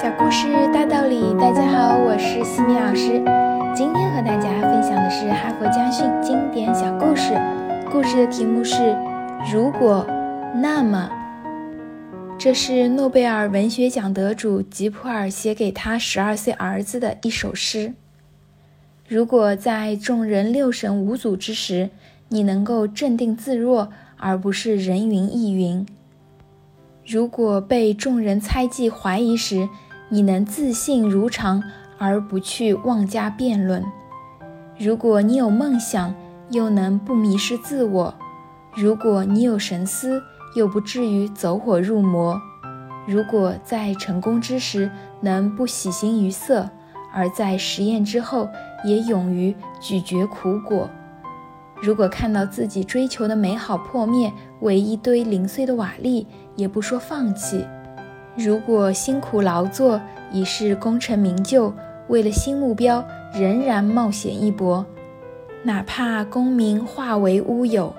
小故事大道理，大家好，我是西米老师。今天和大家分享的是哈佛家训经典小故事，故事的题目是“如果那么”。这是诺贝尔文学奖得主吉普尔写给他十二岁儿子的一首诗。如果在众人六神无主之时，你能够镇定自若，而不是人云亦云；如果被众人猜忌怀疑时，你能自信如常，而不去妄加辩论；如果你有梦想，又能不迷失自我；如果你有神思，又不至于走火入魔；如果在成功之时能不喜形于色，而在实验之后也勇于咀嚼苦果；如果看到自己追求的美好破灭为一堆零碎的瓦砾，也不说放弃。如果辛苦劳作已是功成名就，为了新目标仍然冒险一搏，哪怕功名化为乌有；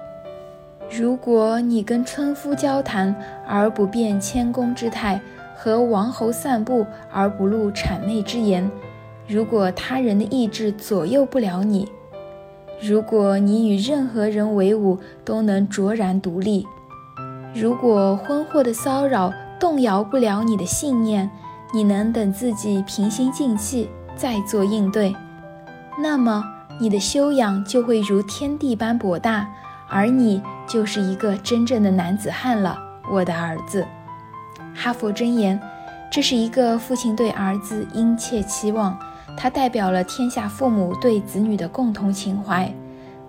如果你跟村夫交谈而不变谦恭之态，和王侯散步而不露谄媚之言；如果他人的意志左右不了你；如果你与任何人为伍都能卓然独立；如果婚祸的骚扰，动摇不了你的信念，你能等自己平心静气再做应对，那么你的修养就会如天地般博大，而你就是一个真正的男子汉了，我的儿子。哈佛箴言，这是一个父亲对儿子殷切期望，它代表了天下父母对子女的共同情怀。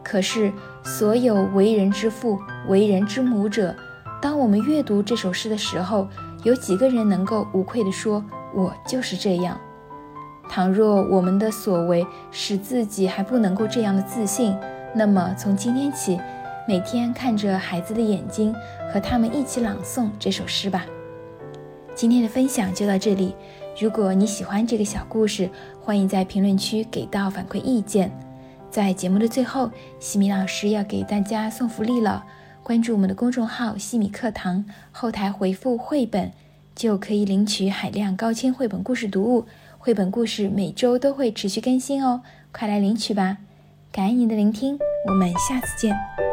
可是，所有为人之父、为人之母者。当我们阅读这首诗的时候，有几个人能够无愧地说：“我就是这样。”倘若我们的所为使自己还不能够这样的自信，那么从今天起，每天看着孩子的眼睛，和他们一起朗诵这首诗吧。今天的分享就到这里。如果你喜欢这个小故事，欢迎在评论区给到反馈意见。在节目的最后，西米老师要给大家送福利了。关注我们的公众号“西米课堂”，后台回复“绘本”，就可以领取海量高清绘本故事读物。绘本故事每周都会持续更新哦，快来领取吧！感恩您的聆听，我们下次见。